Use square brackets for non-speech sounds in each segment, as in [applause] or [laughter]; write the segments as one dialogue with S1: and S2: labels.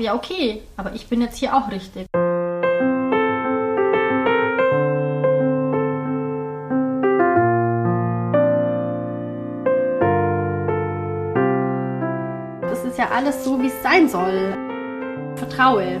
S1: Ja, okay, aber ich bin jetzt hier auch richtig. Das ist ja alles so, wie es sein soll. Vertraue.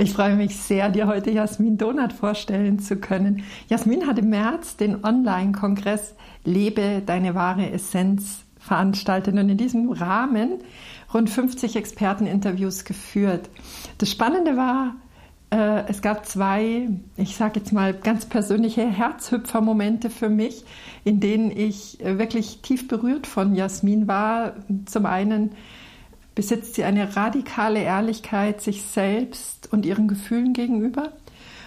S2: Ich freue mich sehr, dir heute Jasmin Donat vorstellen zu können. Jasmin hat im März den Online-Kongress Lebe deine wahre Essenz veranstaltet und in diesem Rahmen rund 50 Experteninterviews geführt. Das Spannende war, äh, es gab zwei, ich sage jetzt mal ganz persönliche Herzhüpfer-Momente für mich, in denen ich wirklich tief berührt von Jasmin war. Zum einen besitzt sie eine radikale Ehrlichkeit sich selbst und ihren Gefühlen gegenüber.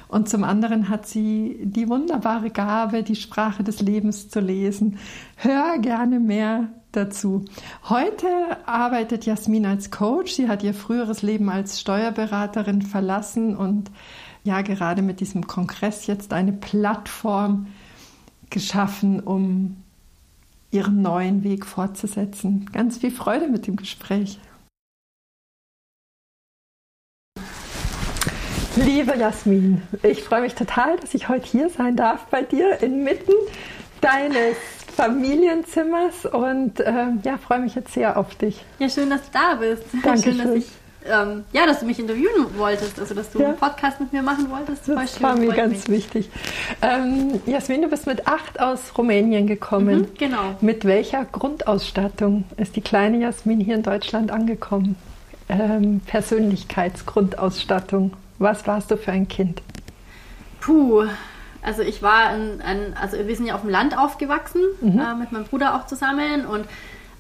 S2: Und zum anderen hat sie die wunderbare Gabe, die Sprache des Lebens zu lesen. Hör gerne mehr dazu. Heute arbeitet Jasmin als Coach. Sie hat ihr früheres Leben als Steuerberaterin verlassen und ja, gerade mit diesem Kongress jetzt eine Plattform geschaffen, um ihren neuen Weg fortzusetzen. Ganz viel Freude mit dem Gespräch. Liebe Jasmin, ich freue mich total, dass ich heute hier sein darf bei dir inmitten deines Familienzimmers und äh, ja, freue mich jetzt sehr auf dich.
S1: Ja, schön, dass du da bist.
S2: Danke [laughs]
S1: schön, dass ich ähm, ja, dass du mich interviewen wolltest, also dass du ja. einen Podcast mit mir machen wolltest.
S2: Das schön, war mir ganz mich. wichtig. Ähm, Jasmin, du bist mit acht aus Rumänien gekommen. Mhm,
S1: genau.
S2: Mit welcher Grundausstattung ist die kleine Jasmin hier in Deutschland angekommen? Ähm, Persönlichkeitsgrundausstattung. Was warst du für ein Kind?
S1: Puh, also ich war ein, ein also wir sind ja auf dem Land aufgewachsen, mhm. äh, mit meinem Bruder auch zusammen und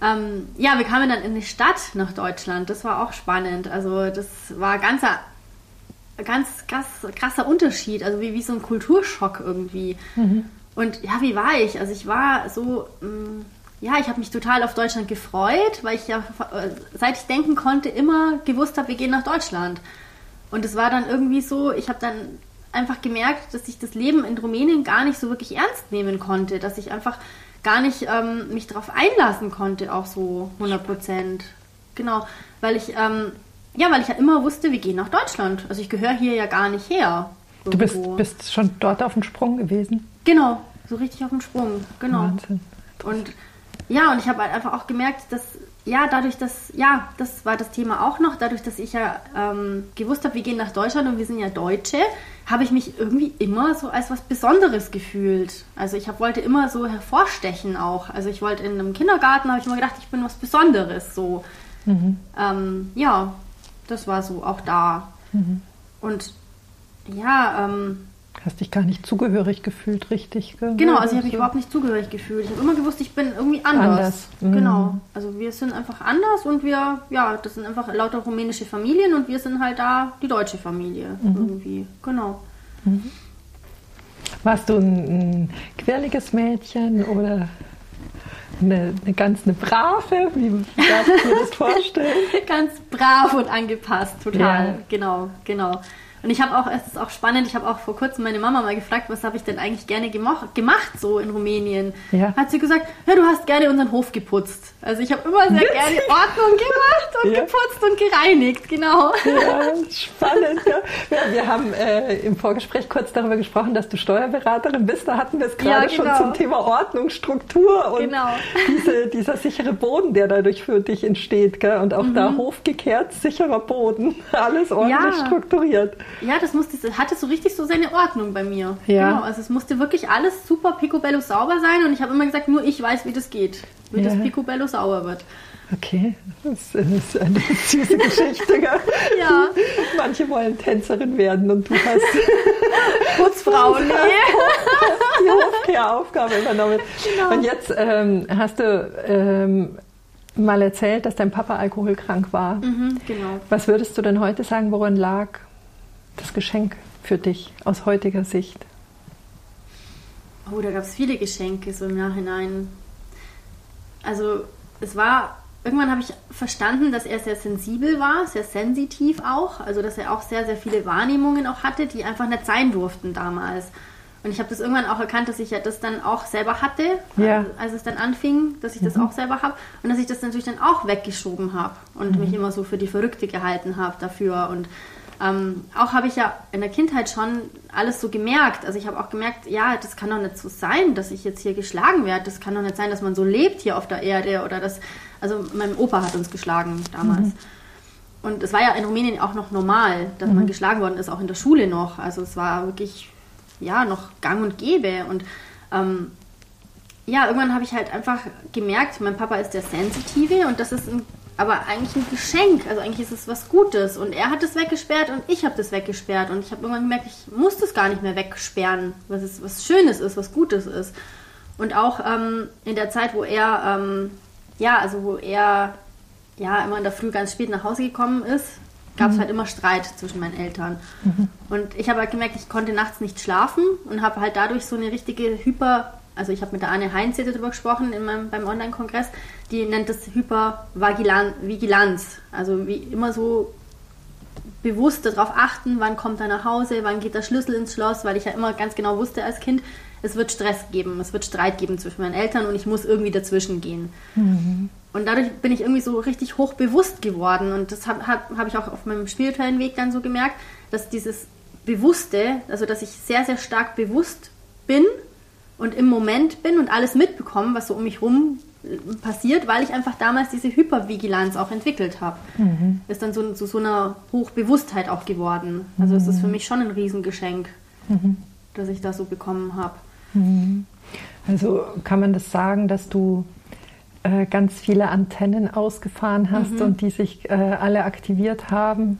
S1: ähm, ja, wir kamen dann in die Stadt nach Deutschland. Das war auch spannend. Also das war ganz, ganz krass, krasser Unterschied, also wie, wie so ein Kulturschock irgendwie. Mhm. Und ja, wie war ich? Also ich war so, mh, mm, ja, ich habe mich total auf Deutschland gefreut, weil ich ja, äh, seit ich denken konnte, immer gewusst habe, wir gehen nach Deutschland. Und es war dann irgendwie so, ich habe dann einfach gemerkt, dass ich das Leben in Rumänien gar nicht so wirklich ernst nehmen konnte, dass ich einfach gar nicht ähm, mich darauf einlassen konnte, auch so 100 Prozent. Genau, weil ich, ähm, ja, weil ich ja immer wusste, wir gehen nach Deutschland. Also ich gehöre hier ja gar nicht her.
S2: Irgendwo. Du bist, bist schon dort auf dem Sprung gewesen?
S1: Genau, so richtig auf dem Sprung, genau.
S2: Wahnsinn.
S1: Und ja, und ich habe halt einfach auch gemerkt, dass ja, dadurch, dass, ja, das war das Thema auch noch, dadurch, dass ich ja ähm, gewusst habe, wir gehen nach Deutschland und wir sind ja Deutsche, habe ich mich irgendwie immer so als was Besonderes gefühlt. Also ich hab, wollte immer so hervorstechen auch. Also ich wollte in einem Kindergarten, habe ich immer gedacht, ich bin was Besonderes so. Mhm. Ähm, ja, das war so auch da. Mhm. Und ja, ähm,
S2: Hast dich gar nicht zugehörig gefühlt, richtig?
S1: Gell? Genau, also ich habe mich überhaupt nicht zugehörig gefühlt. Ich habe immer gewusst, ich bin irgendwie anders. anders. Mhm. Genau. Also wir sind einfach anders und wir, ja, das sind einfach lauter rumänische Familien und wir sind halt da die deutsche Familie mhm. irgendwie. Genau. Mhm.
S2: Warst du ein, ein quirliges Mädchen oder eine, eine ganz eine brave? Wie darfst du dir das [laughs] vorstellen?
S1: ganz brav und angepasst, total. Ja. Genau, genau. Und ich habe auch, es ist auch spannend, ich habe auch vor kurzem meine Mama mal gefragt, was habe ich denn eigentlich gerne gemacht, so in Rumänien. Ja. Hat sie gesagt, ja, du hast gerne unseren Hof geputzt. Also ich habe immer sehr gerne Ordnung gemacht und ja. geputzt und gereinigt, genau.
S2: Ja, spannend. Ja. wir haben äh, im Vorgespräch kurz darüber gesprochen, dass du Steuerberaterin bist. Da hatten wir es gerade genau. schon zum Thema Ordnung, Struktur und genau. [laughs] diese, dieser sichere Boden, der dadurch für dich entsteht. Gell? Und auch mhm. da hofgekehrt, sicherer Boden, [laughs] alles ordentlich strukturiert.
S1: Ja, das musste, hatte so richtig so seine Ordnung bei mir.
S2: Ja.
S1: Genau, also es musste wirklich alles super picobello sauber sein und ich habe immer gesagt, nur ich weiß, wie das geht, wie ja. das picobello sauber wird.
S2: Okay, das ist eine süße Geschichte. [laughs] ja. Manche wollen Tänzerin werden und du hast [laughs]
S1: Putzfrau, nee.
S2: die Hofkehr-Aufgabe übernommen. Genau. Und jetzt ähm, hast du ähm, mal erzählt, dass dein Papa alkoholkrank war.
S1: Mhm, genau.
S2: Was würdest du denn heute sagen, worin lag das Geschenk für dich aus heutiger Sicht?
S1: Oh, da gab es viele Geschenke so im Nachhinein. Also es war, irgendwann habe ich verstanden, dass er sehr sensibel war, sehr sensitiv auch. Also dass er auch sehr, sehr viele Wahrnehmungen auch hatte, die einfach nicht sein durften damals. Und ich habe das irgendwann auch erkannt, dass ich ja das dann auch selber hatte, ja. als es dann anfing, dass ich das mhm. auch selber habe. Und dass ich das natürlich dann auch weggeschoben habe und mhm. mich immer so für die Verrückte gehalten habe dafür. Und ähm, auch habe ich ja in der Kindheit schon alles so gemerkt. Also ich habe auch gemerkt, ja, das kann doch nicht so sein, dass ich jetzt hier geschlagen werde. Das kann doch nicht sein, dass man so lebt hier auf der Erde oder das. Also mein Opa hat uns geschlagen damals. Mhm. Und es war ja in Rumänien auch noch normal, dass mhm. man geschlagen worden ist, auch in der Schule noch. Also es war wirklich ja, noch gang und gäbe. Und ähm, ja, irgendwann habe ich halt einfach gemerkt, mein Papa ist der Sensitive und das ist ein, aber eigentlich ein Geschenk. Also eigentlich ist es was Gutes. Und er hat es weggesperrt und ich habe das weggesperrt. Und ich habe irgendwann gemerkt, ich muss das gar nicht mehr wegsperren, was, es, was Schönes ist, was Gutes ist. Und auch ähm, in der Zeit, wo er, ähm, ja, also wo er ja immer in der Früh ganz spät nach Hause gekommen ist, gab es mhm. halt immer Streit zwischen meinen Eltern. Mhm. Und ich habe halt gemerkt, ich konnte nachts nicht schlafen und habe halt dadurch so eine richtige Hyper, also ich habe mit der Anne Heinz darüber gesprochen in meinem, beim Online-Kongress, die nennt das Hypervigilanz. Also wie immer so bewusst darauf achten, wann kommt er nach Hause, wann geht der Schlüssel ins Schloss, weil ich ja immer ganz genau wusste als Kind, es wird Stress geben, es wird Streit geben zwischen meinen Eltern und ich muss irgendwie dazwischen gehen. Mhm. Und dadurch bin ich irgendwie so richtig hochbewusst geworden. Und das habe hab, hab ich auch auf meinem spirituellen Weg dann so gemerkt, dass dieses Bewusste, also dass ich sehr, sehr stark bewusst bin und im Moment bin und alles mitbekomme, was so um mich rum passiert, weil ich einfach damals diese Hypervigilanz auch entwickelt habe. Mhm. Ist dann so zu so, einer Hochbewusstheit auch geworden. Also es ist für mhm. mich schon ein Riesengeschenk, mhm. das ich da so bekommen habe.
S2: Mhm. Also kann man das sagen, dass du äh, ganz viele Antennen ausgefahren hast mhm. und die sich äh, alle aktiviert haben,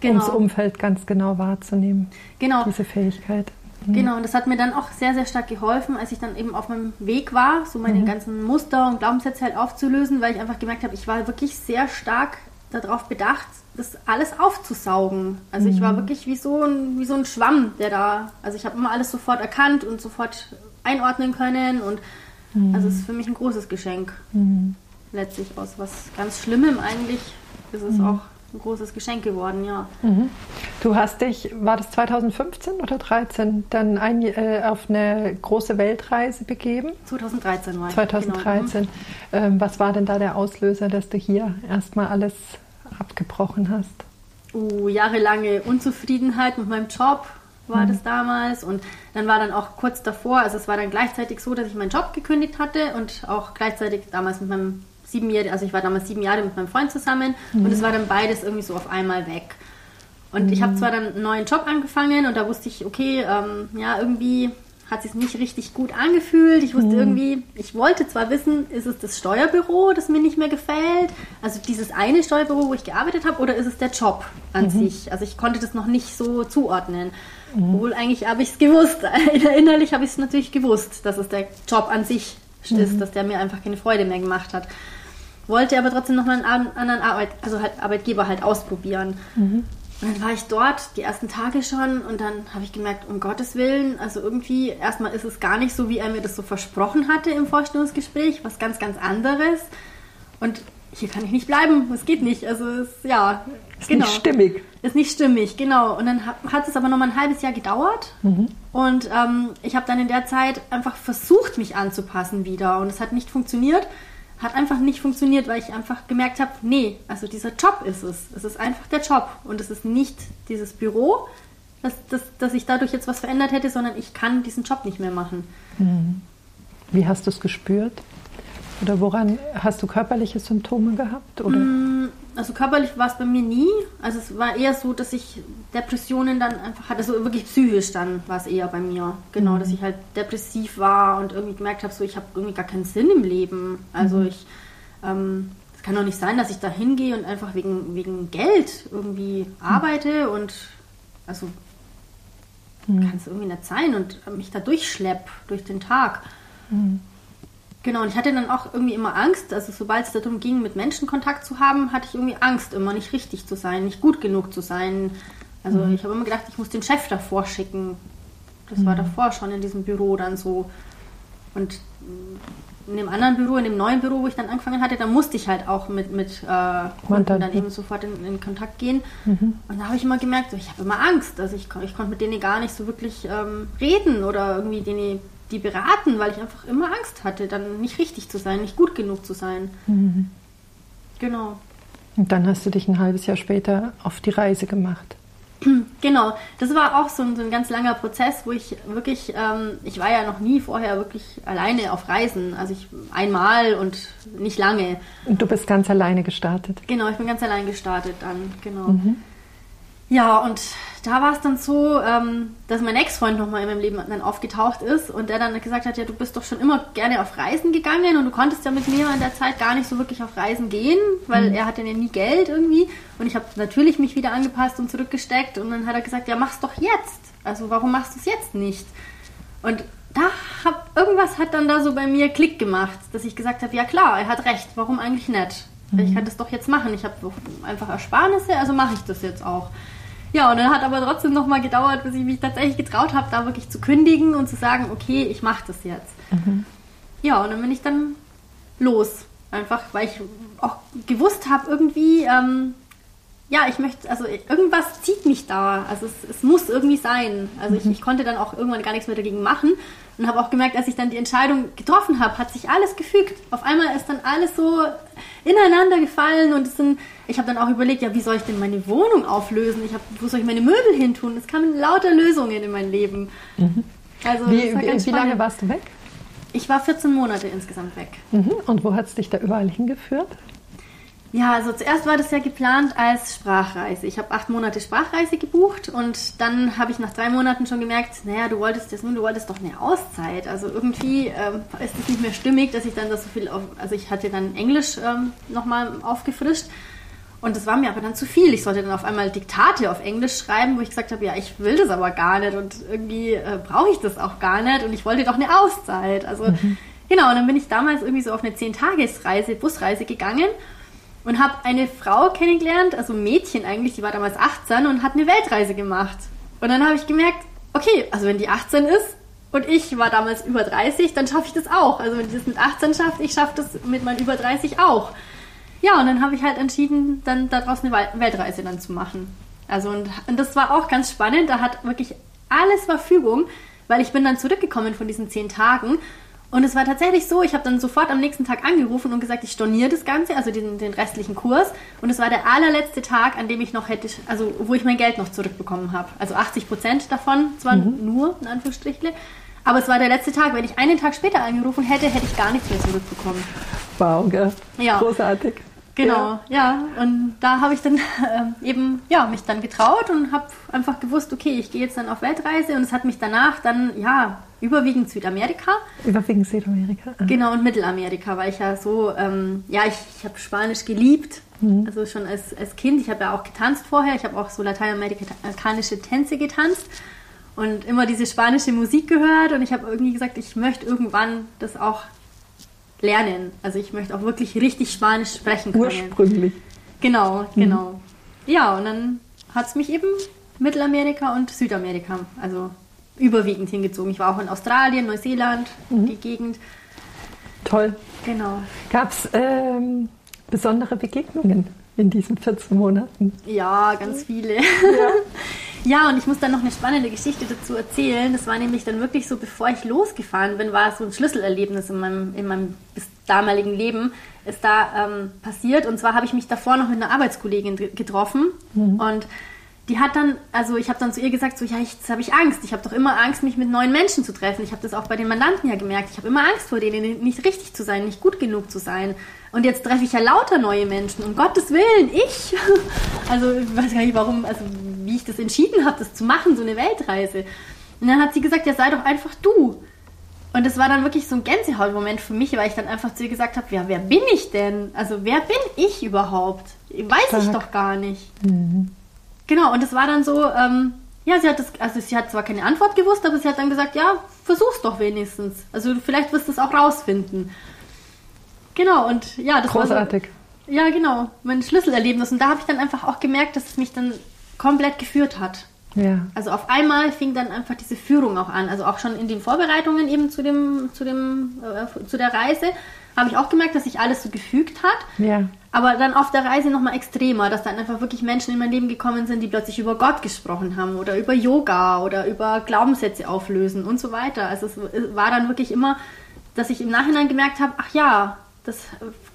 S2: genau. um das Umfeld ganz genau wahrzunehmen.
S1: Genau.
S2: Diese Fähigkeit.
S1: Mhm. Genau, und das hat mir dann auch sehr, sehr stark geholfen, als ich dann eben auf meinem Weg war, so meine mhm. ganzen Muster und Glaubenssätze halt aufzulösen, weil ich einfach gemerkt habe, ich war wirklich sehr stark darauf bedacht, das alles aufzusaugen. Also ich war mhm. wirklich wie so ein, wie so ein Schwamm, der da, also ich habe immer alles sofort erkannt und sofort einordnen können und Mhm. Also es ist für mich ein großes Geschenk. Mhm. Letztlich aus was ganz Schlimmem eigentlich ist es mhm. auch ein großes Geschenk geworden, ja.
S2: Mhm. Du hast dich, war das 2015 oder 2013, dann ein, äh, auf eine große Weltreise begeben?
S1: 2013 war
S2: ich. 2013. Genau. Ähm, was war denn da der Auslöser, dass du hier erstmal alles abgebrochen hast?
S1: Oh, jahrelange Unzufriedenheit mit meinem Job, war mhm. das damals. Und dann war dann auch kurz davor, also es war dann gleichzeitig so, dass ich meinen Job gekündigt hatte und auch gleichzeitig damals mit meinem sieben Jahre, also ich war damals sieben Jahre mit meinem Freund zusammen mhm. und es war dann beides irgendwie so auf einmal weg. Und mhm. ich habe zwar dann einen neuen Job angefangen und da wusste ich, okay, ähm, ja, irgendwie hat sich nicht richtig gut angefühlt. Ich wusste mhm. irgendwie, ich wollte zwar wissen, ist es das Steuerbüro, das mir nicht mehr gefällt, also dieses eine Steuerbüro, wo ich gearbeitet habe, oder ist es der Job an mhm. sich? Also ich konnte das noch nicht so zuordnen. Mhm. Obwohl eigentlich habe ich es gewusst. [laughs] Innerlich habe ich es natürlich gewusst, dass es der Job an sich ist, mhm. dass der mir einfach keine Freude mehr gemacht hat. Wollte aber trotzdem nochmal einen anderen Arbeit, also halt Arbeitgeber halt ausprobieren. Mhm. Und dann war ich dort die ersten Tage schon und dann habe ich gemerkt, um Gottes Willen, also irgendwie, erstmal ist es gar nicht so, wie er mir das so versprochen hatte im Vorstellungsgespräch, was ganz, ganz anderes. Und hier kann ich nicht bleiben, es geht nicht. Also es, ja,
S2: ist genau. nicht stimmig.
S1: Ist nicht stimmig, genau. Und dann hat es aber noch mal ein halbes Jahr gedauert. Mhm. Und ähm, ich habe dann in der Zeit einfach versucht, mich anzupassen wieder. Und es hat nicht funktioniert. Hat einfach nicht funktioniert, weil ich einfach gemerkt habe, nee, also dieser Job ist es. Es ist einfach der Job. Und es ist nicht dieses Büro, dass, dass, dass ich dadurch jetzt was verändert hätte, sondern ich kann diesen Job nicht mehr machen.
S2: Mhm. Wie hast du es gespürt? Oder woran hast du körperliche Symptome gehabt? Oder?
S1: Also körperlich war es bei mir nie. Also es war eher so, dass ich Depressionen dann einfach hatte. Also wirklich psychisch dann war es eher bei mir. Genau, mhm. dass ich halt depressiv war und irgendwie gemerkt habe, so ich habe irgendwie gar keinen Sinn im Leben. Also mhm. ich, ähm, es kann doch nicht sein, dass ich da hingehe und einfach wegen, wegen Geld irgendwie arbeite und also mhm. kann es irgendwie nicht sein und mich da durchschlepp durch den Tag. Genau, und ich hatte dann auch irgendwie immer Angst, also sobald es darum ging, mit Menschen Kontakt zu haben, hatte ich irgendwie Angst, immer nicht richtig zu sein, nicht gut genug zu sein. Also mhm. ich habe immer gedacht, ich muss den Chef davor schicken. Das mhm. war davor schon in diesem Büro dann so. Und in dem anderen Büro, in dem neuen Büro, wo ich dann angefangen hatte, da musste ich halt auch mit, mit äh, Kunden dann eben sofort in, in Kontakt gehen. Mhm. Und da habe ich immer gemerkt, so, ich habe immer Angst. Also ich, ich konnte mit denen gar nicht so wirklich ähm, reden oder irgendwie denen die beraten, weil ich einfach immer Angst hatte, dann nicht richtig zu sein, nicht gut genug zu sein. Mhm. Genau.
S2: Und dann hast du dich ein halbes Jahr später auf die Reise gemacht. [clears throat]
S1: Genau, das war auch so ein, so ein ganz langer Prozess, wo ich wirklich, ähm, ich war ja noch nie vorher wirklich alleine auf Reisen. Also ich einmal und nicht lange.
S2: Und du bist ganz alleine gestartet?
S1: Genau, ich bin ganz allein gestartet dann, genau. Mhm. Ja, und da war es dann so, ähm, dass mein Ex-Freund nochmal in meinem Leben dann aufgetaucht ist und der dann gesagt hat, ja, du bist doch schon immer gerne auf Reisen gegangen und du konntest ja mit mir in der Zeit gar nicht so wirklich auf Reisen gehen, weil mhm. er hatte ja nie Geld irgendwie und ich habe natürlich mich wieder angepasst und zurückgesteckt und dann hat er gesagt, ja, mach's doch jetzt. Also warum machst du es jetzt nicht? Und da hab, irgendwas hat dann da so bei mir Klick gemacht, dass ich gesagt habe, ja klar, er hat recht, warum eigentlich nicht? Mhm. Ich kann das doch jetzt machen. Ich habe einfach Ersparnisse, also mache ich das jetzt auch. Ja, und dann hat aber trotzdem noch mal gedauert, bis ich mich tatsächlich getraut habe, da wirklich zu kündigen und zu sagen, okay, ich mache das jetzt. Mhm. Ja, und dann bin ich dann los. Einfach, weil ich auch gewusst habe, irgendwie, ähm, ja, ich möchte, also irgendwas zieht mich da. Also es, es muss irgendwie sein. Also mhm. ich, ich, konnte dann auch irgendwann gar nichts mehr dagegen machen und habe auch gemerkt, als ich dann die Entscheidung getroffen habe, hat sich alles gefügt. Auf einmal ist dann alles so ineinander gefallen und sind, ich habe dann auch überlegt, ja, wie soll ich denn meine Wohnung auflösen? Ich hab, wo soll ich meine Möbel hin tun? Es kamen lauter Lösungen in mein Leben.
S2: Mhm. Also, wie, war wie, wie lange warst du weg?
S1: Ich war 14 Monate insgesamt weg.
S2: Mhm. Und wo hat es dich da überall hingeführt?
S1: Ja, also zuerst war das ja geplant als Sprachreise. Ich habe acht Monate Sprachreise gebucht und dann habe ich nach drei Monaten schon gemerkt, naja, du wolltest das nun, du wolltest doch eine Auszeit. Also irgendwie ähm, ist es nicht mehr stimmig, dass ich dann das so viel auf, also ich hatte dann Englisch ähm, nochmal aufgefrischt und das war mir aber dann zu viel. Ich sollte dann auf einmal Diktate auf Englisch schreiben, wo ich gesagt habe, ja, ich will das aber gar nicht und irgendwie äh, brauche ich das auch gar nicht und ich wollte doch eine Auszeit. Also mhm. genau, und dann bin ich damals irgendwie so auf eine Zehn-Tages-Reise, Busreise gegangen und habe eine Frau kennengelernt, also ein Mädchen eigentlich, die war damals 18 und hat eine Weltreise gemacht. Und dann habe ich gemerkt, okay, also wenn die 18 ist und ich war damals über 30, dann schaffe ich das auch. Also wenn die das mit 18 schafft, ich schaffe das mit meinen über 30 auch. Ja, und dann habe ich halt entschieden, dann daraus eine Weltreise dann zu machen. Also und, und das war auch ganz spannend. Da hat wirklich alles Verfügung, weil ich bin dann zurückgekommen von diesen zehn Tagen und es war tatsächlich so, ich habe dann sofort am nächsten Tag angerufen und gesagt, ich storniere das Ganze, also den, den restlichen Kurs. Und es war der allerletzte Tag, an dem ich noch hätte, also wo ich mein Geld noch zurückbekommen habe. Also 80 Prozent davon, zwar mhm. nur, in Anführungsstrichle. Aber es war der letzte Tag. Wenn ich einen Tag später angerufen hätte, hätte ich gar nichts mehr zurückbekommen.
S2: Wow, gell? Ja. Großartig.
S1: Genau, ja. ja. Und da habe ich dann äh, eben ja, mich dann getraut und habe einfach gewusst, okay, ich gehe jetzt dann auf Weltreise und es hat mich danach dann ja überwiegend Südamerika.
S2: Überwiegend Südamerika.
S1: Ah. Genau, und Mittelamerika, weil ich ja so, ähm, ja, ich, ich habe Spanisch geliebt. Mhm. Also schon als, als Kind. Ich habe ja auch getanzt vorher. Ich habe auch so lateinamerikanische Tänze getanzt und immer diese spanische Musik gehört. Und ich habe irgendwie gesagt, ich möchte irgendwann das auch lernen. Also ich möchte auch wirklich richtig Spanisch sprechen können.
S2: Ursprünglich.
S1: Genau, mhm. genau. Mhm. Ja, und dann hat es mich eben Mittelamerika und Südamerika, also überwiegend hingezogen. Ich war auch in Australien, Neuseeland, mhm. die Gegend.
S2: Toll.
S1: Genau.
S2: Gab es ähm, besondere Begegnungen in diesen 14 Monaten?
S1: Ja, ganz viele. Ja. [laughs] ja, und ich muss dann noch eine spannende Geschichte dazu erzählen. Das war nämlich dann wirklich so, bevor ich losgefahren bin, war es so ein Schlüsselerlebnis in meinem, in meinem bis damaligen Leben, ist da ähm, passiert. Und zwar habe ich mich davor noch mit einer Arbeitskollegin getroffen mhm. und die hat dann, also ich habe dann zu ihr gesagt, so ja, jetzt habe ich Angst. Ich habe doch immer Angst, mich mit neuen Menschen zu treffen. Ich habe das auch bei den Mandanten ja gemerkt. Ich habe immer Angst vor denen, nicht richtig zu sein, nicht gut genug zu sein. Und jetzt treffe ich ja lauter neue Menschen. Um Gottes Willen, ich. [laughs] Also ich weiß gar nicht, warum, also wie ich das entschieden habe, das zu machen, so eine Weltreise. Und dann hat sie gesagt, ja, sei doch einfach du. Und Und das war dann wirklich so ein Gänsehautmoment für mich, weil ich dann einfach zu ihr gesagt habe, ja, wer bin ich denn? Also wer bin ich überhaupt? Weiß Stark. ich doch gar nicht. Mhm. Genau, und es war dann so, ähm, ja, sie hat das, also sie hat zwar keine Antwort gewusst, aber sie hat dann gesagt, ja, versuch's doch wenigstens. Also vielleicht wirst du es auch rausfinden. Genau, und ja,
S2: das Großartig.
S1: war so, Ja, genau, mein Schlüsselerlebnis. Und da habe ich dann einfach auch gemerkt, dass es mich dann komplett geführt hat. Ja. Also auf einmal fing dann einfach diese Führung auch an. Also auch schon in den Vorbereitungen eben zu dem, zu dem, äh, zu der Reise habe ich auch gemerkt, dass sich alles so gefügt hat. Ja. Aber dann auf der Reise nochmal extremer, dass dann einfach wirklich Menschen in mein Leben gekommen sind, die plötzlich über Gott gesprochen haben oder über Yoga oder über Glaubenssätze auflösen und so weiter. Also es war dann wirklich immer, dass ich im Nachhinein gemerkt habe, ach ja, das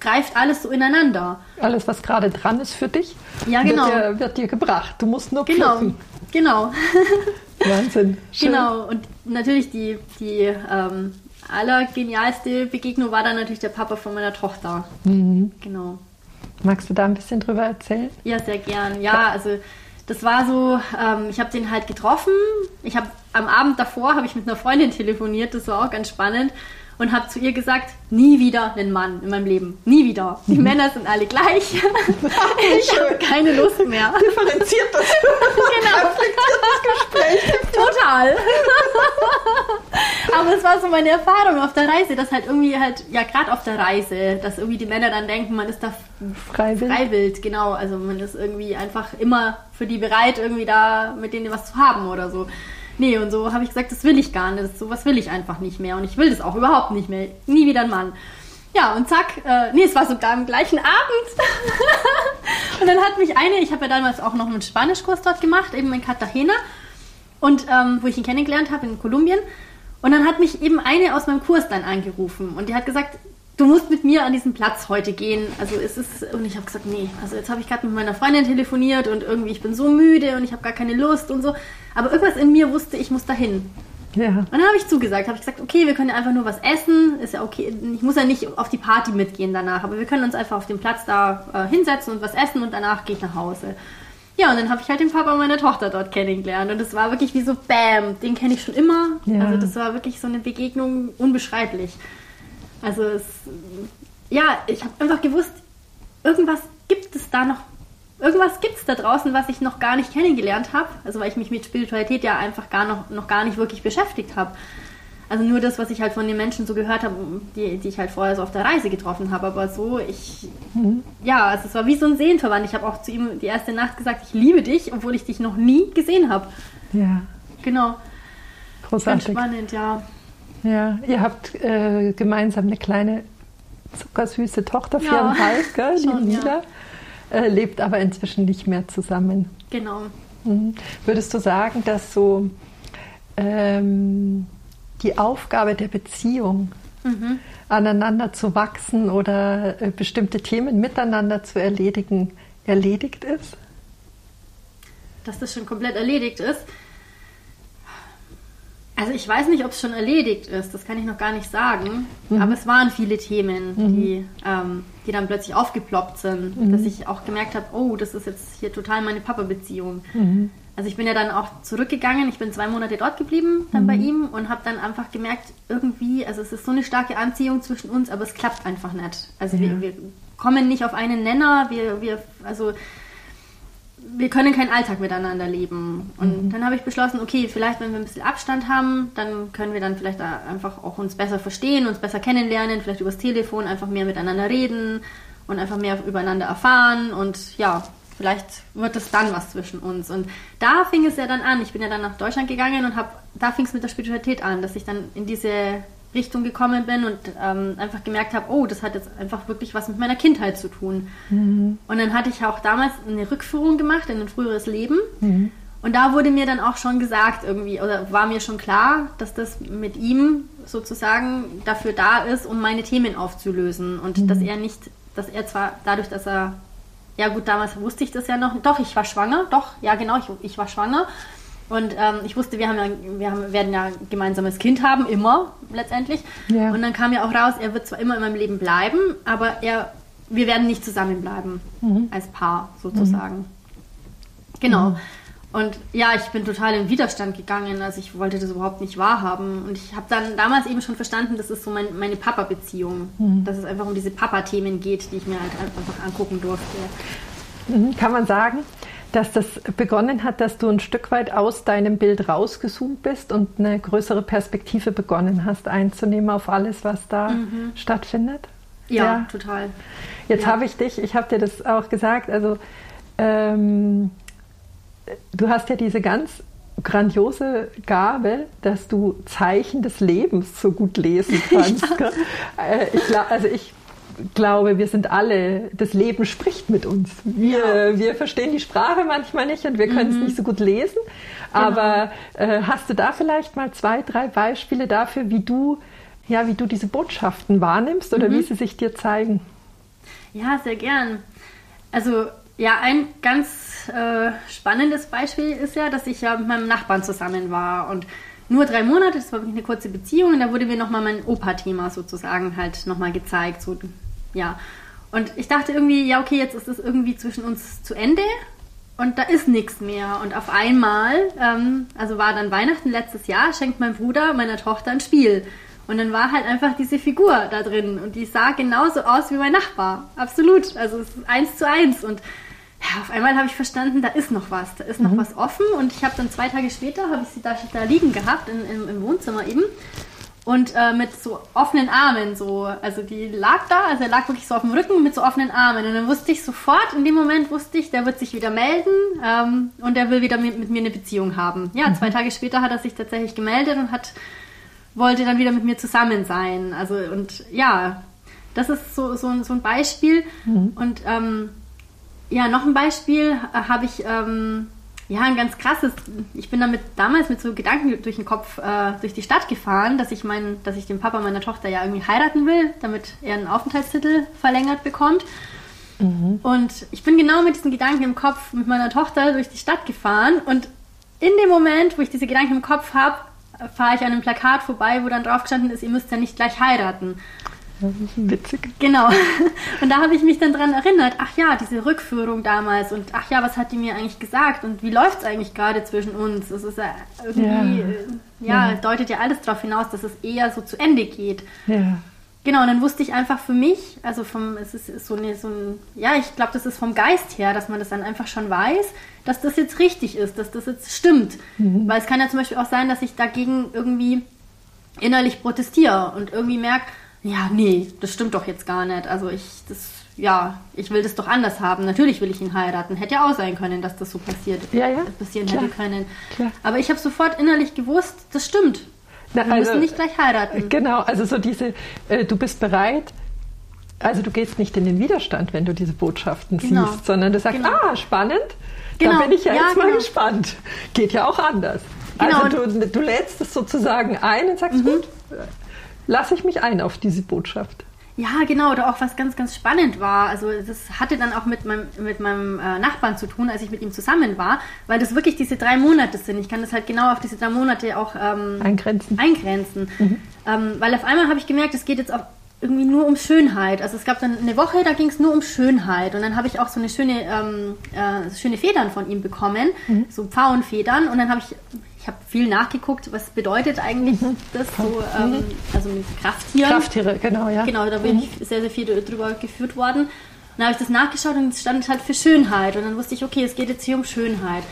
S1: greift alles so ineinander.
S2: Alles, was gerade dran ist für dich,
S1: ja, genau.
S2: wird, dir, wird dir gebracht. Du musst nur
S1: genau.
S2: pflücken.
S1: Genau. [laughs]
S2: Wahnsinn. [laughs]
S1: Schön. Genau. Und natürlich die, die ähm, allergenialste Begegnung war dann natürlich der Papa von meiner Tochter. Mhm. Genau.
S2: Magst du da ein bisschen drüber erzählen?
S1: Ja, sehr gern. Ja, also das war so, ähm, ich habe den halt getroffen. Ich habe am Abend davor habe ich mit einer Freundin telefoniert. Das war auch ganz spannend und habe zu ihr gesagt, nie wieder einen Mann in meinem Leben. Nie wieder. Die mhm. Männer sind alle gleich. [laughs] ich habe keine Lust mehr.
S2: Differenziert das. [laughs]
S1: genau. Gespräch. Total. [laughs] Aber es war so meine Erfahrung auf der Reise, dass halt irgendwie halt, ja gerade auf der Reise, dass irgendwie die Männer dann denken, man ist da
S2: freiwillig.
S1: freiwillig, genau. Also man ist irgendwie einfach immer für die bereit, irgendwie da mit denen was zu haben oder so. Nee, und so habe ich gesagt, das will ich gar nicht. Sowas will ich einfach nicht mehr. Und ich will das auch überhaupt nicht mehr. Nie wieder ein Mann. Ja, und zack, äh, nee, es war sogar am gleichen Abend. [laughs] und dann hat mich eine, ich habe ja damals auch noch einen Spanischkurs dort gemacht, eben in Cartagena, und ähm, wo ich ihn kennengelernt habe in Kolumbien. Und dann hat mich eben eine aus meinem Kurs dann angerufen und die hat gesagt, du musst mit mir an diesen Platz heute gehen. Also es ist, und ich habe gesagt, nee, also jetzt habe ich gerade mit meiner Freundin telefoniert und irgendwie ich bin so müde und ich habe gar keine Lust und so. Aber irgendwas in mir wusste, ich muss dahin. Ja. Und dann habe ich zugesagt, habe ich gesagt, okay, wir können ja einfach nur was essen, ist ja okay. Ich muss ja nicht auf die Party mitgehen danach, aber wir können uns einfach auf dem Platz da äh, hinsetzen und was essen und danach gehe ich nach Hause. Ja, und dann habe ich halt den Papa meiner Tochter dort kennengelernt und es war wirklich wie so Bam, den kenne ich schon immer. Ja. Also das war wirklich so eine Begegnung unbeschreiblich. Also es, ja, ich habe einfach gewusst, irgendwas gibt es da noch, irgendwas gibt es da draußen, was ich noch gar nicht kennengelernt habe. Also weil ich mich mit Spiritualität ja einfach gar noch, noch gar nicht wirklich beschäftigt habe. Also nur das, was ich halt von den Menschen so gehört habe, die, die ich halt vorher so auf der Reise getroffen habe. Aber so, ich, mhm. ja, also es war wie so ein Seelenverwandt. Ich habe auch zu ihm die erste Nacht gesagt, ich liebe dich, obwohl ich dich noch nie gesehen habe.
S2: Ja.
S1: Genau.
S2: Großartig.
S1: Ganz spannend, ja.
S2: Ja, ihr habt äh, gemeinsam eine kleine zuckersüße Tochter, viereinhalb, ja, gell, [laughs] die schon, Mila, ja. äh, lebt aber inzwischen nicht mehr zusammen.
S1: Genau.
S2: Mhm. Würdest du sagen, dass so ähm, die Aufgabe der Beziehung, mhm. aneinander zu wachsen oder äh, bestimmte Themen miteinander zu erledigen, erledigt ist?
S1: Dass das schon komplett erledigt ist? Also ich weiß nicht, ob es schon erledigt ist, das kann ich noch gar nicht sagen. Mhm. Aber es waren viele Themen, mhm. die, ähm, die dann plötzlich aufgeploppt sind, mhm. dass ich auch gemerkt habe, oh, das ist jetzt hier total meine Papa-Beziehung. Also ich bin ja dann auch zurückgegangen, ich bin zwei Monate dort geblieben dann bei mhm. ihm und habe dann einfach gemerkt, irgendwie, also es ist so eine starke Anziehung zwischen uns, aber es klappt einfach nicht. Also ja. wir, wir kommen nicht auf einen Nenner, wir, wir, also wir können keinen Alltag miteinander leben. Und mhm. dann habe ich beschlossen, okay, vielleicht, wenn wir ein bisschen Abstand haben, dann können wir dann vielleicht einfach auch uns besser verstehen, uns besser kennenlernen, vielleicht übers Telefon einfach mehr miteinander reden und einfach mehr übereinander erfahren. Und ja, vielleicht wird es dann was zwischen uns. Und da fing es ja dann an. Ich bin ja dann nach Deutschland gegangen und hab, da fing es mit der Spiritualität an, dass ich dann in diese Richtung gekommen bin und ähm, einfach gemerkt habe, oh, das hat jetzt einfach wirklich was mit meiner Kindheit zu tun. Mhm. Und dann hatte ich auch damals eine Rückführung gemacht in ein früheres Leben. Mhm. Und da wurde mir dann auch schon gesagt, irgendwie, oder war mir schon klar, dass das mit ihm sozusagen dafür da ist, um meine Themen aufzulösen. Und mhm. dass er nicht, dass er zwar dadurch, dass er, ja gut, damals wusste ich das ja noch, doch, ich war schwanger, doch, ja genau, ich, ich war schwanger. Und ähm, ich wusste, wir, haben ja, wir haben, werden ja ein gemeinsames Kind haben, immer letztendlich. Ja. Und dann kam ja auch raus, er wird zwar immer in meinem Leben bleiben, aber er, wir werden nicht zusammenbleiben mhm. als Paar sozusagen. Mhm. Genau. Mhm. Und ja, ich bin total in Widerstand gegangen. Also ich wollte das überhaupt nicht wahrhaben. Und ich habe dann damals eben schon verstanden, das ist so mein, meine Papa-Beziehung. Mhm. Dass es einfach um diese Papa-Themen geht, die ich mir halt einfach angucken durfte.
S2: Mhm. Kann man sagen, dass das begonnen hat, dass du ein Stück weit aus deinem Bild rausgezoomt bist und eine größere Perspektive begonnen hast einzunehmen auf alles, was da mhm. stattfindet?
S1: Ja, ja, total.
S2: Jetzt
S1: ja.
S2: habe ich dich, ich habe dir das auch gesagt, also ähm, du hast ja diese ganz grandiose Gabe, dass du Zeichen des Lebens so gut lesen [laughs] kannst. Ja. Äh, ich, also ich glaube, wir sind alle, das Leben spricht mit uns. Wir, ja. wir verstehen die Sprache manchmal nicht und wir können mhm. es nicht so gut lesen. Genau. Aber äh, hast du da vielleicht mal zwei, drei Beispiele dafür, wie du, ja, wie du diese Botschaften wahrnimmst oder mhm. wie sie sich dir zeigen?
S1: Ja, sehr gern. Also ja, ein ganz äh, spannendes Beispiel ist ja, dass ich ja mit meinem Nachbarn zusammen war und nur drei Monate, das war wirklich eine kurze Beziehung und da wurde mir nochmal mein Opa-Thema sozusagen halt nochmal gezeigt, so, ja. Und ich dachte irgendwie, ja, okay, jetzt ist es irgendwie zwischen uns zu Ende und da ist nichts mehr. Und auf einmal, ähm, also war dann Weihnachten letztes Jahr, schenkt mein Bruder meiner Tochter ein Spiel. Und dann war halt einfach diese Figur da drin und die sah genauso aus wie mein Nachbar. Absolut. Also es ist eins zu eins. Und ja, auf einmal habe ich verstanden, da ist noch was, da ist noch mhm. was offen. Und ich habe dann zwei Tage später, habe ich sie da, da liegen gehabt, in, im, im Wohnzimmer eben. Und äh, mit so offenen Armen, so, also die lag da, also er lag wirklich so auf dem Rücken mit so offenen Armen. Und dann wusste ich sofort, in dem Moment wusste ich, der wird sich wieder melden ähm, und der will wieder mit, mit, mir eine Beziehung haben. Ja, mhm. zwei Tage später hat er sich tatsächlich gemeldet und hat, wollte dann wieder mit mir zusammen sein. Also und ja, das ist so, so, so ein Beispiel. Mhm. Und ähm, ja, noch ein Beispiel äh, habe ich, ähm, ja, ein ganz krasses. Ich bin damit damals mit so Gedanken durch den Kopf äh, durch die Stadt gefahren, dass ich meinen, dass ich den Papa meiner Tochter ja irgendwie heiraten will, damit er einen Aufenthaltstitel verlängert bekommt. Mhm. Und ich bin genau mit diesen Gedanken im Kopf mit meiner Tochter durch die Stadt gefahren und in dem Moment, wo ich diese Gedanken im Kopf habe, fahre ich an einem Plakat vorbei, wo dann drauf gestanden ist, ihr müsst ja nicht gleich heiraten. Witzig. Genau. [laughs] Und da habe ich mich dann dran erinnert, ach ja, diese Rückführung damals und ach ja, was hat die mir eigentlich gesagt und wie läuft es eigentlich gerade zwischen uns? Das ist ja irgendwie, ja. Äh, ja, ja, deutet ja alles darauf hinaus, dass es eher so zu Ende geht. Ja. Genau, und dann wusste ich einfach für mich, also vom, es ist so, eine, so ein, ja, ich glaube, das ist vom Geist her, dass man das dann einfach schon weiß, dass das jetzt richtig ist, dass das jetzt stimmt. Mhm. Weil es kann ja zum Beispiel auch sein, dass ich dagegen irgendwie innerlich protestiere und irgendwie merke, ja, nee, das stimmt doch jetzt gar nicht. Also ich, das, ja, ich will das doch anders haben. Natürlich will ich ihn heiraten. Hätte ja auch sein können, dass das so passiert,
S2: ja, ja.
S1: passieren Klar. hätte können. Klar. Aber ich habe sofort innerlich gewusst, das stimmt. Na, Wir also, müssen nicht gleich heiraten.
S2: Genau, also so diese, äh, du bist bereit, also du gehst nicht in den Widerstand, wenn du diese Botschaften genau. siehst, sondern du sagst, genau. ah, spannend, genau. da bin ich ja, ja jetzt mal genau. gespannt. Geht ja auch anders. Genau. Also du, du lädst es sozusagen ein und sagst, mhm. gut, lasse ich mich ein auf diese Botschaft.
S1: Ja, genau, oder auch was ganz, ganz spannend war. Also das hatte dann auch mit meinem, mit meinem äh, Nachbarn zu tun, als ich mit ihm zusammen war, weil das wirklich diese drei Monate sind. Ich kann das halt genau auf diese drei Monate auch ähm,
S2: eingrenzen.
S1: eingrenzen. Mhm. Ähm, weil auf einmal habe ich gemerkt, es geht jetzt auch irgendwie nur um Schönheit. Also es gab dann eine Woche, da ging es nur um Schönheit. Und dann habe ich auch so eine schöne, ähm, äh, schöne Federn von ihm bekommen, mhm. so Pfauenfedern. Und dann habe ich ich habe viel nachgeguckt, was bedeutet eigentlich mhm. das so, ähm, also mit Krafttieren.
S2: Krafttiere, genau, ja.
S1: Genau, da bin mhm. ich sehr, sehr viel drüber geführt worden. Dann habe ich das nachgeschaut und es stand halt für Schönheit. Und dann wusste ich, okay, es geht jetzt hier um Schönheit.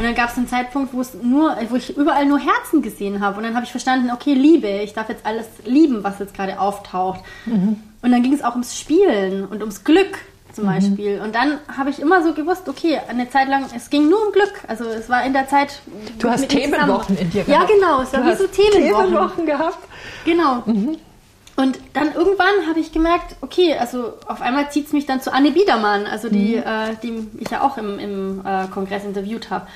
S1: Und dann gab es einen Zeitpunkt, wo es nur, wo ich überall nur Herzen gesehen habe. Und dann habe ich verstanden, okay, Liebe, ich darf jetzt alles lieben, was jetzt gerade auftaucht. Mhm. Und dann ging es auch ums Spielen und ums Glück zum mhm. Beispiel. Und dann habe ich immer so gewusst, okay, eine Zeit lang, es ging nur um Glück. Also es war in der Zeit.
S2: Du hast Themenwochen in dir
S1: gehabt. Ja, genau, es war wie so Themenwochen.
S2: Themenwochen gehabt.
S1: Genau. Mhm. Und dann irgendwann habe ich gemerkt, okay, also auf einmal zieht es mich dann zu Anne Biedermann, also die, mhm. äh, die ich ja auch im, im äh, Kongress interviewt habe.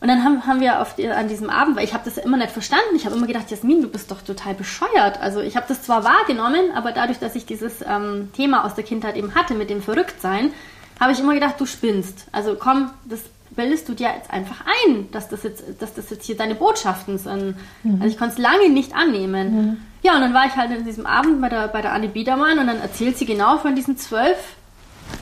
S1: Und dann haben, haben wir auf die, an diesem Abend, weil ich habe das immer nicht verstanden, ich habe immer gedacht, Jasmin, du bist doch total bescheuert. Also ich habe das zwar wahrgenommen, aber dadurch, dass ich dieses ähm, Thema aus der Kindheit eben hatte mit dem Verrücktsein, habe ich immer gedacht, du spinnst. Also komm, das bildest du dir jetzt einfach ein, dass das jetzt, dass das jetzt hier deine Botschaften sind. Mhm. Also ich konnte es lange nicht annehmen. Mhm. Ja, und dann war ich halt in diesem Abend bei der, bei der Anne Biedermann und dann erzählt sie genau von diesen zwölf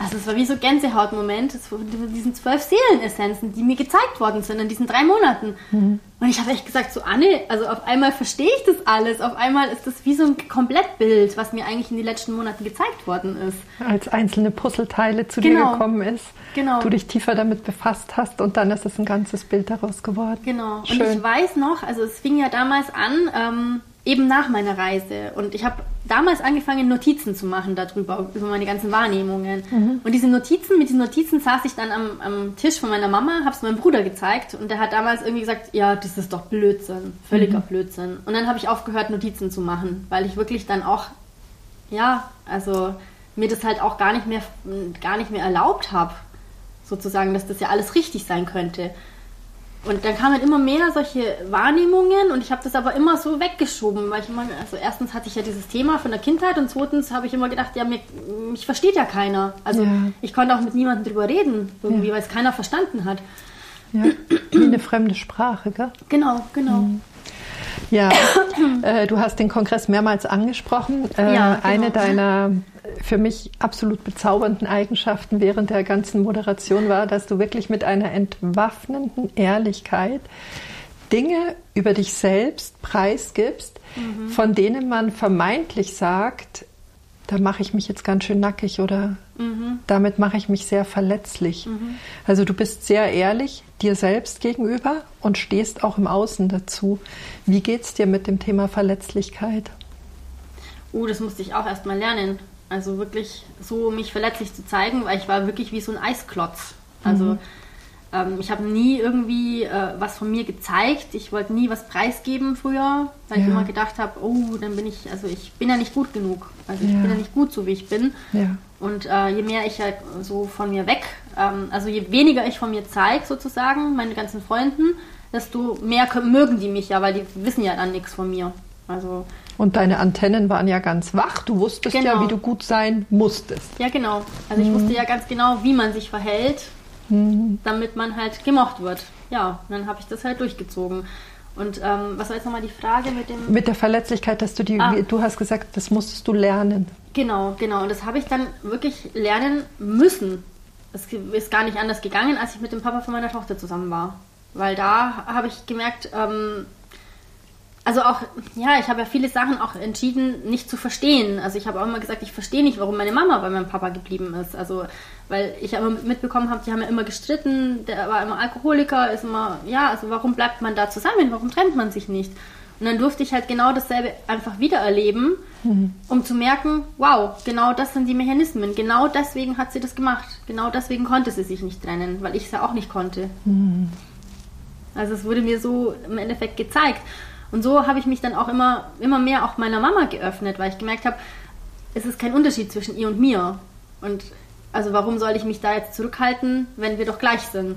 S1: Also es war wie so Gänsehautmoment von diesen zwölf Seelenessenzen, die mir gezeigt worden sind in diesen drei Monaten. Mhm. Und ich habe echt gesagt, so Anne, also auf einmal verstehe ich das alles. Auf einmal ist das wie so ein Komplettbild, was mir eigentlich in den letzten Monaten gezeigt worden ist.
S2: Als einzelne Puzzleteile zu genau. dir gekommen ist.
S1: Genau.
S2: Du dich tiefer damit befasst hast und dann ist es ein ganzes Bild daraus geworden.
S1: Genau. Schön. Und ich weiß noch, also es fing ja damals an, ähm, eben nach meiner Reise. Und ich habe damals angefangen, Notizen zu machen darüber, über meine ganzen Wahrnehmungen. Mhm. Und diese Notizen, mit diesen Notizen saß ich dann am, am Tisch von meiner Mama, habe es meinem Bruder gezeigt und der hat damals irgendwie gesagt, ja, das ist doch Blödsinn, völliger mhm. Blödsinn. Und dann habe ich aufgehört, Notizen zu machen, weil ich wirklich dann auch, ja, also mir das halt auch gar nicht mehr, gar nicht mehr erlaubt habe, sozusagen, dass das ja alles richtig sein könnte. Und dann kamen immer mehr solche Wahrnehmungen und ich habe das aber immer so weggeschoben, weil ich immer, also erstens hatte ich ja dieses Thema von der Kindheit und zweitens habe ich immer gedacht, ja, mich, mich versteht ja keiner. Also ja. ich konnte auch mit niemandem drüber reden, irgendwie, ja. weil es keiner verstanden hat.
S2: Ja, wie eine fremde Sprache, gell?
S1: Genau, genau.
S2: Mhm. Ja, äh, du hast den Kongress mehrmals angesprochen. Äh, ja, genau. Eine deiner für mich absolut bezaubernden Eigenschaften während der ganzen Moderation war, dass du wirklich mit einer entwaffnenden Ehrlichkeit Dinge über dich selbst preisgibst, mhm. von denen man vermeintlich sagt, da mache ich mich jetzt ganz schön nackig oder mhm. damit mache ich mich sehr verletzlich. Mhm. Also du bist sehr ehrlich dir selbst gegenüber und stehst auch im Außen dazu. Wie geht es dir mit dem Thema Verletzlichkeit?
S1: Oh, das musste ich auch erst mal lernen. Also wirklich so mich verletzlich zu zeigen, weil ich war wirklich wie so ein Eisklotz. Also mhm. ähm, ich habe nie irgendwie äh, was von mir gezeigt. Ich wollte nie was preisgeben früher, weil ja. ich immer gedacht habe, oh, dann bin ich, also ich bin ja nicht gut genug. Also ich ja. bin ja nicht gut so, wie ich bin.
S2: Ja.
S1: Und äh, je mehr ich halt so von mir weg, ähm, also je weniger ich von mir zeige sozusagen, meine ganzen Freunden, desto mehr mögen die mich ja, weil die wissen ja dann nichts von mir. Also
S2: und deine Antennen waren ja ganz wach. Du wusstest genau. ja, wie du gut sein musstest.
S1: Ja, genau. Also ich mhm. wusste ja ganz genau, wie man sich verhält, mhm. damit man halt gemocht wird. Ja, und dann habe ich das halt durchgezogen. Und ähm, was war jetzt nochmal die Frage mit dem...
S2: Mit der Verletzlichkeit, dass du die... Ah. Du hast gesagt, das musstest du lernen.
S1: Genau, genau. Und das habe ich dann wirklich lernen müssen. Es ist gar nicht anders gegangen, als ich mit dem Papa von meiner Tochter zusammen war. Weil da habe ich gemerkt, ähm, also auch, ja, ich habe ja viele Sachen auch entschieden, nicht zu verstehen. Also ich habe auch immer gesagt, ich verstehe nicht, warum meine Mama bei meinem Papa geblieben ist. Also, weil ich immer mitbekommen habe, die haben ja immer gestritten, der war immer Alkoholiker, ist immer, ja, also warum bleibt man da zusammen? Warum trennt man sich nicht? Und dann durfte ich halt genau dasselbe einfach wieder erleben, mhm. um zu merken, wow, genau das sind die Mechanismen. Genau deswegen hat sie das gemacht. Genau deswegen konnte sie sich nicht trennen, weil ich es ja auch nicht konnte. Mhm. Also es wurde mir so im Endeffekt gezeigt. Und so habe ich mich dann auch immer, immer mehr auch meiner Mama geöffnet, weil ich gemerkt habe, es ist kein Unterschied zwischen ihr und mir. Und also warum soll ich mich da jetzt zurückhalten, wenn wir doch gleich sind?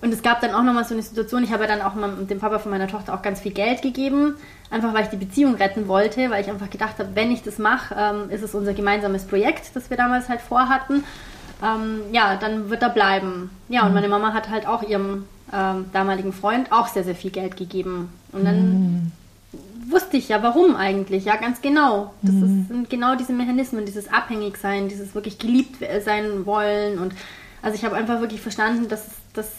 S1: Und es gab dann auch nochmal so eine Situation, ich habe dann auch dem Papa von meiner Tochter auch ganz viel Geld gegeben, einfach weil ich die Beziehung retten wollte, weil ich einfach gedacht habe, wenn ich das mache, ähm, ist es unser gemeinsames Projekt, das wir damals halt vorhatten. Ähm, ja, dann wird er bleiben. Ja, und mhm. meine Mama hat halt auch ihrem ähm, damaligen Freund auch sehr, sehr viel Geld gegeben. Und dann mm. wusste ich ja, warum eigentlich, ja, ganz genau. Das mm. ist, sind genau diese Mechanismen, dieses Abhängigsein, dieses wirklich geliebt sein wollen. Und also ich habe einfach wirklich verstanden, dass, dass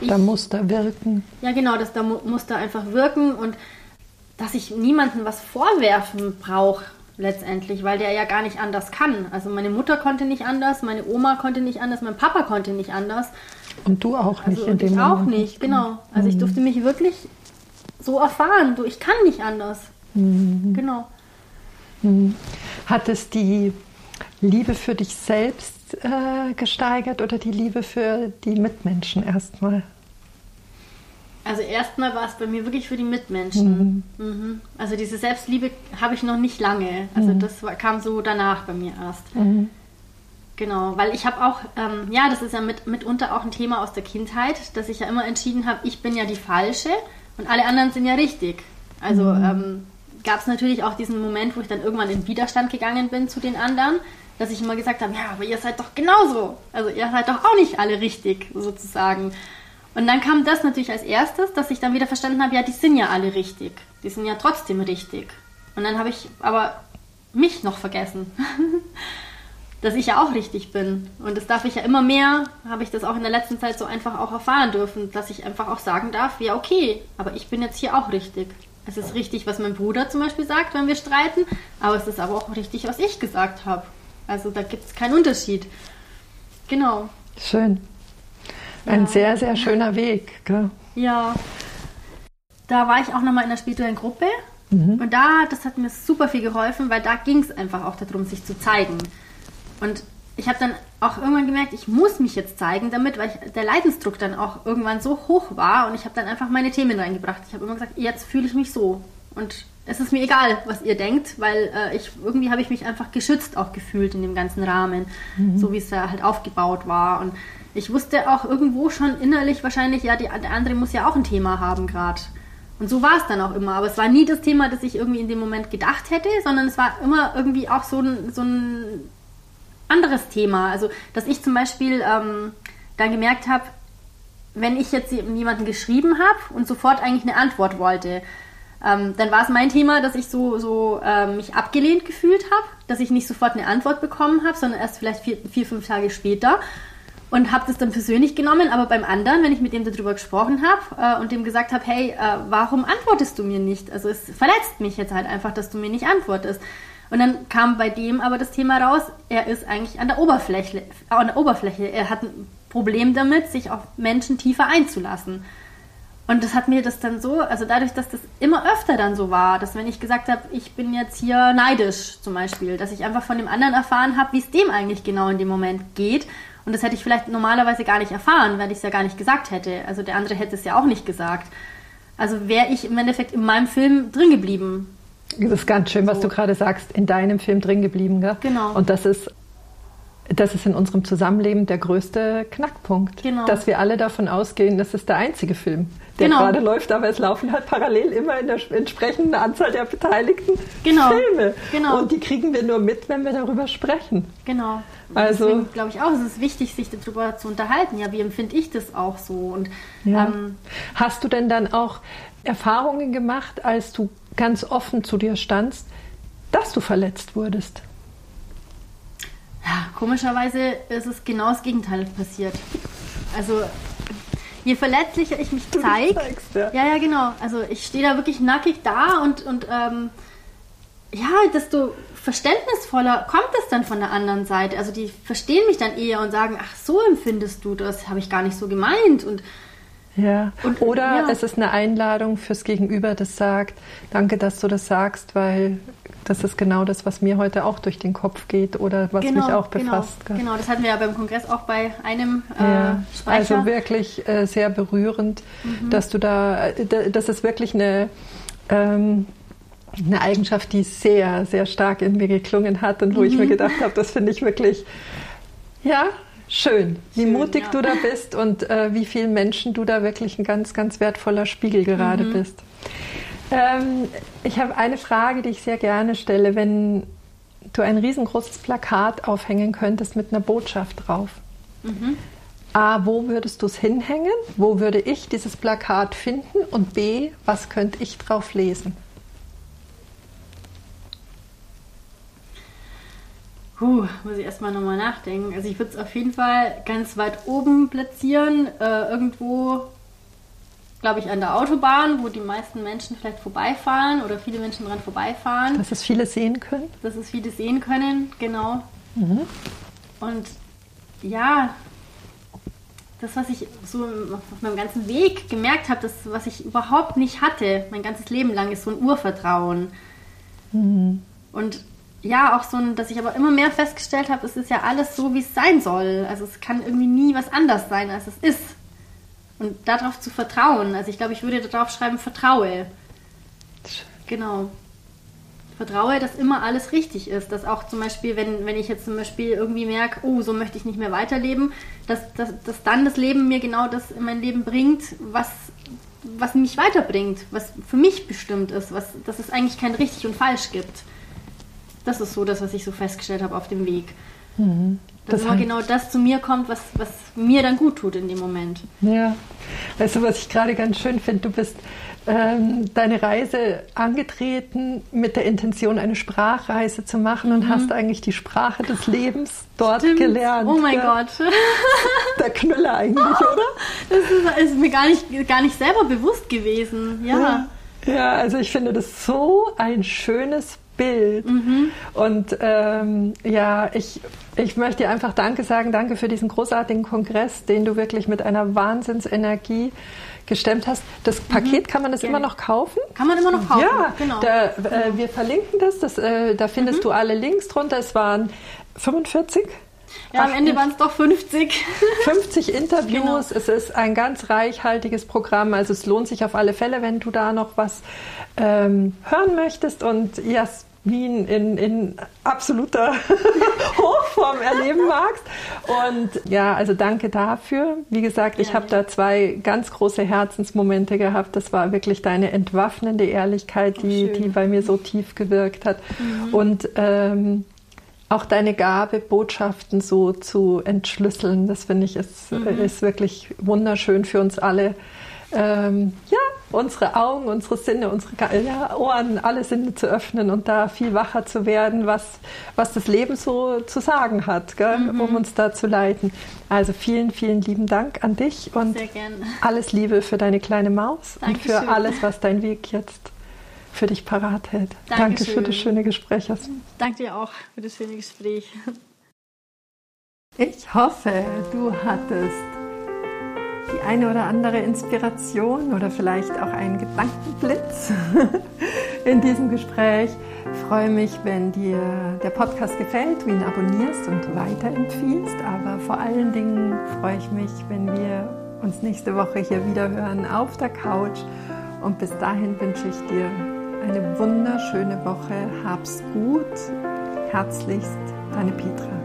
S2: ich. Da muss da wirken.
S1: Ja, genau, dass da mu muss da einfach wirken und dass ich niemandem was vorwerfen brauche letztendlich, weil der ja gar nicht anders kann. Also meine Mutter konnte nicht anders, meine Oma konnte nicht anders, mein Papa konnte nicht anders.
S2: Und du auch nicht
S1: also, in dem ich Moment. auch nicht, genau. Also mhm. ich durfte mich wirklich so erfahren. Du, ich kann nicht anders. Mhm. Genau.
S2: Mhm. Hat es die Liebe für dich selbst äh, gesteigert oder die Liebe für die Mitmenschen erstmal?
S1: Also erstmal war es bei mir wirklich für die Mitmenschen. Mhm. Mhm. Also diese Selbstliebe habe ich noch nicht lange. Also mhm. das war, kam so danach bei mir erst. Genau, weil ich habe auch, ähm, ja, das ist ja mit, mitunter auch ein Thema aus der Kindheit, dass ich ja immer entschieden habe, ich bin ja die Falsche und alle anderen sind ja richtig. Also mhm. ähm, gab es natürlich auch diesen Moment, wo ich dann irgendwann in Widerstand gegangen bin zu den anderen, dass ich immer gesagt habe, ja, aber ihr seid doch genauso. Also ihr seid doch auch nicht alle richtig, sozusagen. Und dann kam das natürlich als erstes, dass ich dann wieder verstanden habe, ja, die sind ja alle richtig. Die sind ja trotzdem richtig. Und dann habe ich aber mich noch vergessen. [laughs] dass ich ja auch richtig bin. Und das darf ich ja immer mehr, habe ich das auch in der letzten Zeit so einfach auch erfahren dürfen, dass ich einfach auch sagen darf, ja okay, aber ich bin jetzt hier auch richtig. Es ist richtig, was mein Bruder zum Beispiel sagt, wenn wir streiten, aber es ist aber auch richtig, was ich gesagt habe. Also da gibt es keinen Unterschied. Genau.
S2: Schön. Ein ja. sehr, sehr schöner Weg. Gell?
S1: Ja. Da war ich auch nochmal in einer spirituellen Gruppe. Mhm. Und da, das hat mir super viel geholfen, weil da ging es einfach auch darum, sich zu zeigen. Und ich habe dann auch irgendwann gemerkt, ich muss mich jetzt zeigen damit, weil ich, der Leidensdruck dann auch irgendwann so hoch war und ich habe dann einfach meine Themen reingebracht. Ich habe immer gesagt, jetzt fühle ich mich so und es ist mir egal, was ihr denkt, weil äh, ich irgendwie habe ich mich einfach geschützt auch gefühlt in dem ganzen Rahmen, mhm. so wie es da halt aufgebaut war und ich wusste auch irgendwo schon innerlich wahrscheinlich, ja, die, der andere muss ja auch ein Thema haben gerade. Und so war es dann auch immer. Aber es war nie das Thema, das ich irgendwie in dem Moment gedacht hätte, sondern es war immer irgendwie auch so ein, so ein anderes Thema. Also, dass ich zum Beispiel ähm, dann gemerkt habe, wenn ich jetzt jemanden geschrieben habe und sofort eigentlich eine Antwort wollte, ähm, dann war es mein Thema, dass ich so, so äh, mich abgelehnt gefühlt habe, dass ich nicht sofort eine Antwort bekommen habe, sondern erst vielleicht vier, vier fünf Tage später und habe das dann persönlich genommen. Aber beim anderen, wenn ich mit dem darüber gesprochen habe äh, und dem gesagt habe, hey, äh, warum antwortest du mir nicht? Also es verletzt mich jetzt halt einfach, dass du mir nicht antwortest. Und dann kam bei dem aber das Thema raus, er ist eigentlich an der Oberfläche, an der Oberfläche. Er hat ein Problem damit, sich auf Menschen tiefer einzulassen. Und das hat mir das dann so, also dadurch, dass das immer öfter dann so war, dass wenn ich gesagt habe, ich bin jetzt hier neidisch zum Beispiel, dass ich einfach von dem anderen erfahren habe, wie es dem eigentlich genau in dem Moment geht. Und das hätte ich vielleicht normalerweise gar nicht erfahren, weil ich es ja gar nicht gesagt hätte. Also der andere hätte es ja auch nicht gesagt. Also wäre ich im Endeffekt in meinem Film drin geblieben.
S2: Das ist ganz schön, so. was du gerade sagst, in deinem Film drin geblieben. Gell?
S1: Genau.
S2: Und das ist, das ist in unserem Zusammenleben der größte Knackpunkt. Genau. Dass wir alle davon ausgehen, das ist der einzige Film, der genau. gerade läuft, aber es laufen halt parallel immer in der entsprechenden Anzahl der Beteiligten
S1: genau.
S2: Filme.
S1: Genau.
S2: Und die kriegen wir nur mit, wenn wir darüber sprechen.
S1: Genau.
S2: Also,
S1: Deswegen glaube ich auch, es ist wichtig, sich darüber zu unterhalten. Ja, wie empfinde ich das auch so? Und
S2: ja. ähm, hast du denn dann auch Erfahrungen gemacht, als du ganz offen zu dir standst, dass du verletzt wurdest?
S1: Ja, komischerweise ist es genau das Gegenteil passiert. Also je verletzlicher ich mich zeige, ja. ja. ja, genau. Also ich stehe da wirklich nackig da und, und ähm, ja, desto verständnisvoller kommt es dann von der anderen Seite. Also die verstehen mich dann eher und sagen, ach so empfindest du das, habe ich gar nicht so gemeint und
S2: ja. Und, Oder ja. es ist eine Einladung fürs Gegenüber, das sagt, danke, dass du das sagst, weil das ist genau das, was mir heute auch durch den Kopf geht oder was genau, mich auch genau. befasst.
S1: Genau, genau, das hatten wir ja beim Kongress auch bei einem
S2: äh, ja. Sprecher. Also wirklich äh, sehr berührend, mhm. dass du da, äh, das ist wirklich eine, ähm, eine Eigenschaft, die sehr, sehr stark in mir geklungen hat und wo mhm. ich mir mhm. gedacht habe, das finde ich wirklich, ja, Schön, wie Schön, mutig ja. du da bist und äh, wie vielen Menschen du da wirklich ein ganz, ganz wertvoller Spiegel gerade mhm. bist. Ähm, ich habe eine Frage, die ich sehr gerne stelle. Wenn du ein riesengroßes Plakat aufhängen könntest mit einer Botschaft drauf, mhm. A, wo würdest du es hinhängen? Wo würde ich dieses Plakat finden? Und B, was könnte ich drauf lesen?
S1: Puh, muss ich erstmal nochmal nachdenken. Also ich würde es auf jeden Fall ganz weit oben platzieren, äh, irgendwo, glaube ich, an der Autobahn, wo die meisten Menschen vielleicht vorbeifahren oder viele Menschen dran vorbeifahren.
S2: Dass es viele sehen können?
S1: Dass es viele sehen können, genau. Mhm. Und ja, das, was ich so auf meinem ganzen Weg gemerkt habe, das, was ich überhaupt nicht hatte, mein ganzes Leben lang, ist so ein Urvertrauen. Mhm. Und ja, auch so ein, dass ich aber immer mehr festgestellt habe, es ist ja alles so, wie es sein soll. Also es kann irgendwie nie was anders sein, als es ist. Und darauf zu vertrauen. Also ich glaube, ich würde darauf schreiben, vertraue. Genau. Vertraue, dass immer alles richtig ist. Dass auch zum Beispiel, wenn, wenn ich jetzt zum Beispiel irgendwie merke, oh, so möchte ich nicht mehr weiterleben, dass, dass, dass dann das Leben mir genau das in mein Leben bringt, was, was mich weiterbringt, was für mich bestimmt ist, was, dass es eigentlich kein richtig und falsch gibt. Das ist so das, was ich so festgestellt habe auf dem Weg. Mhm. Dass das immer genau das zu mir kommt, was, was mir dann gut tut in dem Moment.
S2: Ja, weißt du, was ich gerade ganz schön finde? Du bist ähm, deine Reise angetreten mit der Intention, eine Sprachreise zu machen und mhm. hast eigentlich die Sprache des Lebens dort Stimmt. gelernt.
S1: Oh mein ja. Gott. [laughs]
S2: Der Knüller eigentlich, [laughs] oder?
S1: Das ist, ist, mir gar nicht, gar nicht selber bewusst gewesen. ja.
S2: ja. Ja, also ich finde das so ein schönes Bild. Mhm. Und ähm, ja, ich, ich möchte dir einfach Danke sagen. Danke für diesen großartigen Kongress, den du wirklich mit einer Wahnsinnsenergie gestemmt hast. Das mhm. Paket, kann man das Gerne. immer noch kaufen?
S1: Kann man immer noch kaufen,
S2: ja, genau. Da, äh, genau. wir verlinken das. das äh, da findest mhm. du alle Links drunter. Es waren 45
S1: ja, am Ende waren es doch 50.
S2: 50 [laughs] Interviews. Genau. Es ist ein ganz reichhaltiges Programm. Also es lohnt sich auf alle Fälle, wenn du da noch was ähm, hören möchtest. Und Jasmin in, in absoluter [laughs] Hochform erleben magst. Und ja, also danke dafür. Wie gesagt, ich habe da zwei ganz große Herzensmomente gehabt. Das war wirklich deine entwaffnende Ehrlichkeit, die, die bei mir so tief gewirkt hat. Mhm. Und ähm, auch deine Gabe, Botschaften so zu entschlüsseln, das finde ich ist, mhm. ist wirklich wunderschön für uns alle. Ähm, ja, unsere Augen, unsere Sinne, unsere Ohren, alle Sinne zu öffnen und da viel wacher zu werden, was, was das Leben so zu sagen hat, mhm. um uns da zu leiten. Also vielen, vielen lieben Dank an dich und alles Liebe für deine kleine Maus Dankeschön. und für alles, was dein Weg jetzt für dich parat hält. Dankeschön. Danke für das schöne Gespräch.
S1: Danke dir auch für das schöne Gespräch.
S2: Ich hoffe, du hattest die eine oder andere Inspiration oder vielleicht auch einen Gedankenblitz [laughs] in diesem Gespräch. Ich freue mich, wenn dir der Podcast gefällt, du ihn abonnierst und weiterempfiehlst. Aber vor allen Dingen freue ich mich, wenn wir uns nächste Woche hier wieder hören auf der Couch. Und bis dahin wünsche ich dir eine wunderschöne Woche. Hab's gut. Herzlichst, deine Petra.